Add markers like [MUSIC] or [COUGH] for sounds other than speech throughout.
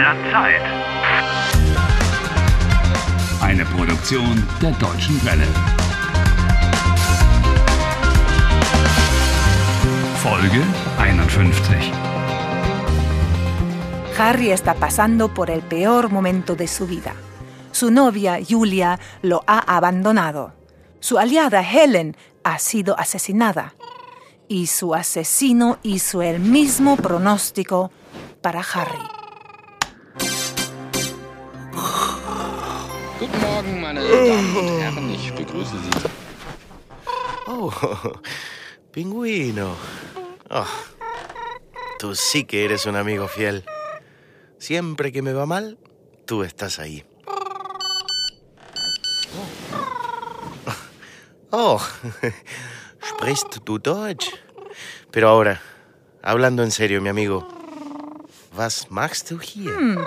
der Zeit. Eine Produktion der Deutschen Welle. Folge 51. Harry está pasando por el peor momento de su vida. Su novia, Julia, lo ha abandonado. Su aliada, Helen, ha sido asesinada. Y su asesino hizo el mismo pronóstico para Harry. Guten Morgen, meine Damen und Herren. Ich begrüße Sie. Oh, pingüino. Oh, tú sí que eres un amigo fiel. Siempre que me va mal, tú estás ahí. Oh, sprichst du Deutsch? Pero ahora, hablando en serio, mi amigo, was machst du hier?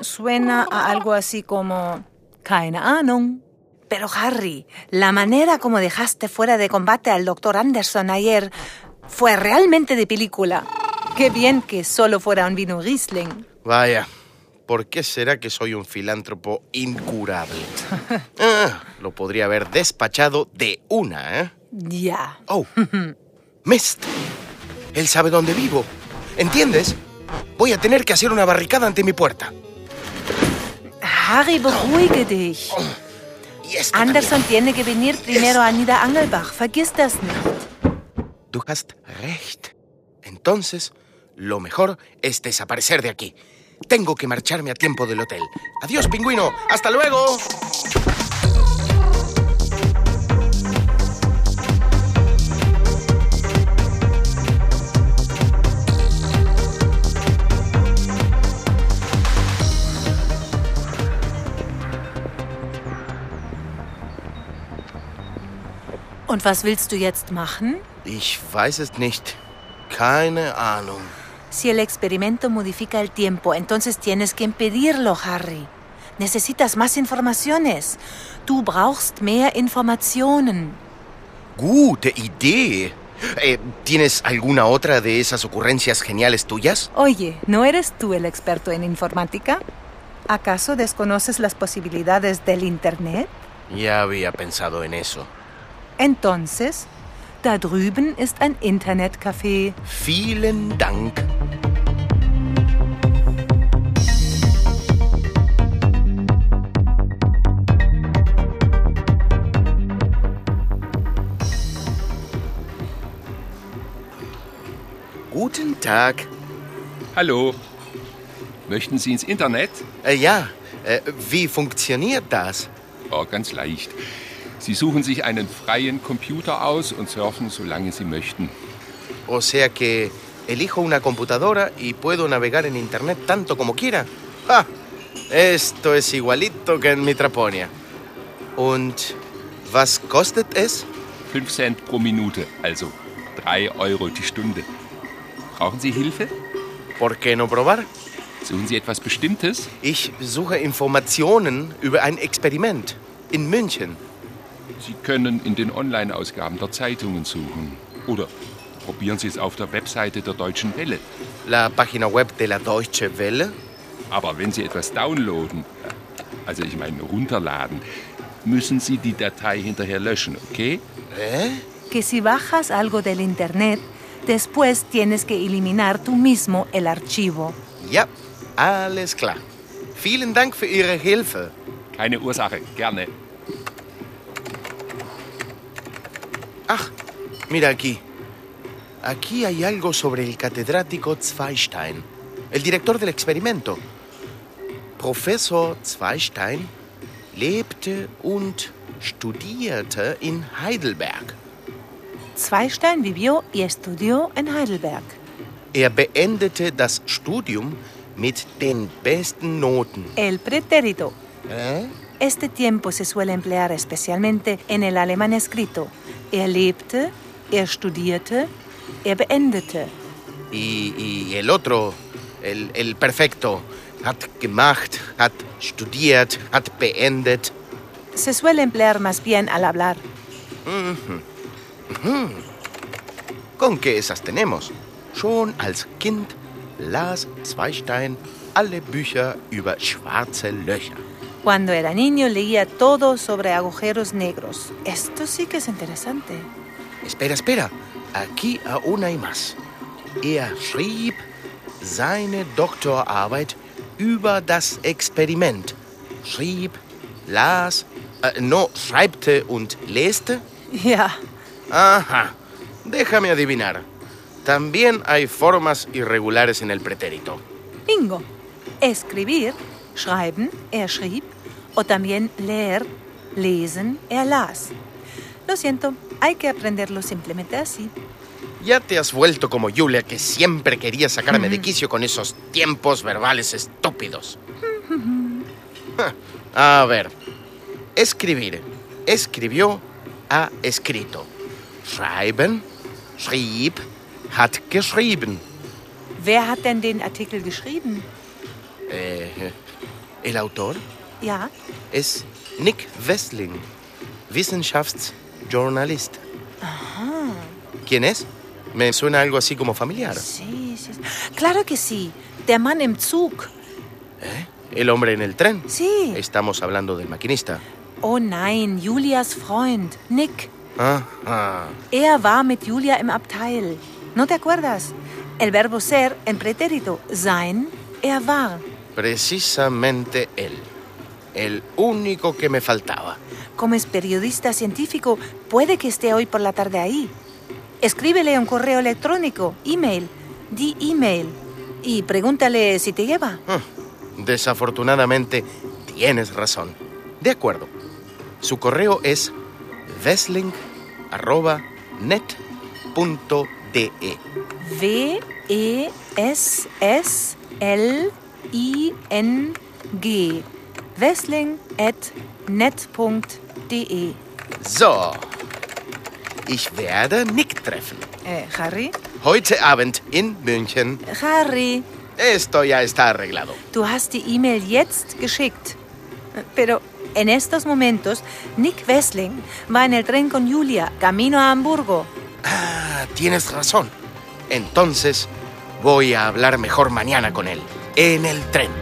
Suena a algo así como... Keine Ahnung. Pero Harry, la manera como dejaste fuera de combate al doctor Anderson ayer fue realmente de película. Qué bien que solo fuera un vino Riesling. Vaya, ¿por qué será que soy un filántropo incurable? [LAUGHS] Ah, lo podría haber despachado de una, ¿eh? Ya. Oh, Mist. Él sabe dónde vivo. ¿Entiendes? Voy a tener que hacer una barricada ante mi puerta. Harry, beruhige dich. Anderson tiene que venir primero a Nida Angelbach. Vergiss das nicht. Du hast recht. Entonces, lo mejor es desaparecer de aquí. Tengo que marcharme a tiempo del hotel. Adiós, pingüino. Hasta luego. Und was willst du jetzt machen? Ich weiß es nicht. Keine Ahnung. Si el experimento modifica el tiempo, entonces tienes que impedirlo, Harry. Necesitas más informaciones. Du brauchst mehr Informationen. Gute Idee. Eh, ¿Tienes alguna otra de esas ocurrencias geniales tuyas? Oye, ¿no eres tú el experto en informática? ¿Acaso desconoces las posibilidades del Internet? Ya había pensado en eso. Entonces, da drüben ist ein Internetcafé. Vielen Dank. Guten Tag. Hallo. Möchten Sie ins Internet? Äh, ja, äh, wie funktioniert das? Oh, ganz leicht. Sie suchen sich einen freien Computer aus und surfen, solange Sie möchten. O sea que elijo una computadora y puedo navegar en Internet tanto como quiera. ¡Ah! Esto es igualito que en mi Traponia. Und was kostet es? 5 Cent pro Minute, also 3 Euro die Stunde. Brauchen Sie Hilfe? ¿Por qué no probar? Suchen Sie etwas Bestimmtes? Ich suche Informationen über ein Experiment in München. Sie können in den Online-Ausgaben der Zeitungen suchen. Oder probieren Sie es auf der Webseite der Deutschen Welle. La página web de la Deutsche Welle. Aber wenn Sie etwas downloaden, also ich meine runterladen, müssen Sie die Datei hinterher löschen, okay? ¿Eh? Que si bajas algo del Internet, después tienes que eliminar tú mismo el archivo. Ja, alles klar. Vielen Dank für Ihre Hilfe. Keine Ursache, gerne. Ah, mira aquí. Aquí hay algo sobre el catedrático Zweistein, el director del experimento. Professor Zweistein lebte und studierte in Heidelberg. Zweistein vivió y estudió en Heidelberg. Er beendete das Studium mit den besten Noten. El pretérito. ¿Eh? Este tiempo se suele emplear especialmente en el alemán escrito. Er lebte, er studierte, er beendete. Y, y el otro, el, el perfecto, hat gemacht, hat studiert, hat beendet. Se suele emplear más bien al hablar. ¿Con qué esas tenemos? Schon als Kind las Zweistein alle Bücher über schwarze Löcher. Cuando era niño leía todo sobre agujeros negros. Esto sí que es interesante. Espera, espera. Aquí aún hay más. Er schrieb seine Doktorarbeit über das Experiment. Schrieb, las, äh, no, schreibte und leste. Ja, Ajá. Déjame adivinar. También hay formas irregulares en el pretérito. bingo. Escribir, schreiben, er schrieb. O también leer, lesen, er las. Lo siento, hay que aprenderlo simplemente así. Ya te has vuelto como Julia, que siempre quería sacarme de quicio con esos tiempos verbales estúpidos. A ver. Escribir. Escribió, ha escrito. Schreiben, schrieb, hat geschrieben. Wer hat denn den Artikel geschrieben? Eh, el autor Ja, es Nick Westling, Wissenschaftsjournalist. ¿Quién es? Me suena algo así como familiar. sí, sí. Claro que sí. Der Mann im Zug. El hombre en el tren. Sí. Estamos hablando del maquinista. Oh nein, Julias Freund, Nick. Ah, ah. Er war mit Julia im Abteil. ¿No te acuerdas? El verbo ser en pretérito, sein, er war. Precisamente él. El único que me faltaba. Como es periodista científico, puede que esté hoy por la tarde ahí. Escríbele un correo electrónico, email, di email, y pregúntale si te lleva. Ah, Desafortunadamente, tienes razón. De acuerdo. Su correo es wesling.net.de. W-E-S-S-L-I-N-G. Wessling at net.de. So. Ich werde Nick treffen. Äh, Harry? Heute Abend in München. Harry, Esto ya está arreglado. du hast die E-Mail jetzt geschickt. Pero en estos momentos, Nick Wessling va en el tren con Julia, camino a Hamburgo. Ah, tienes razón. Entonces, voy a hablar mejor mañana con él. En el tren.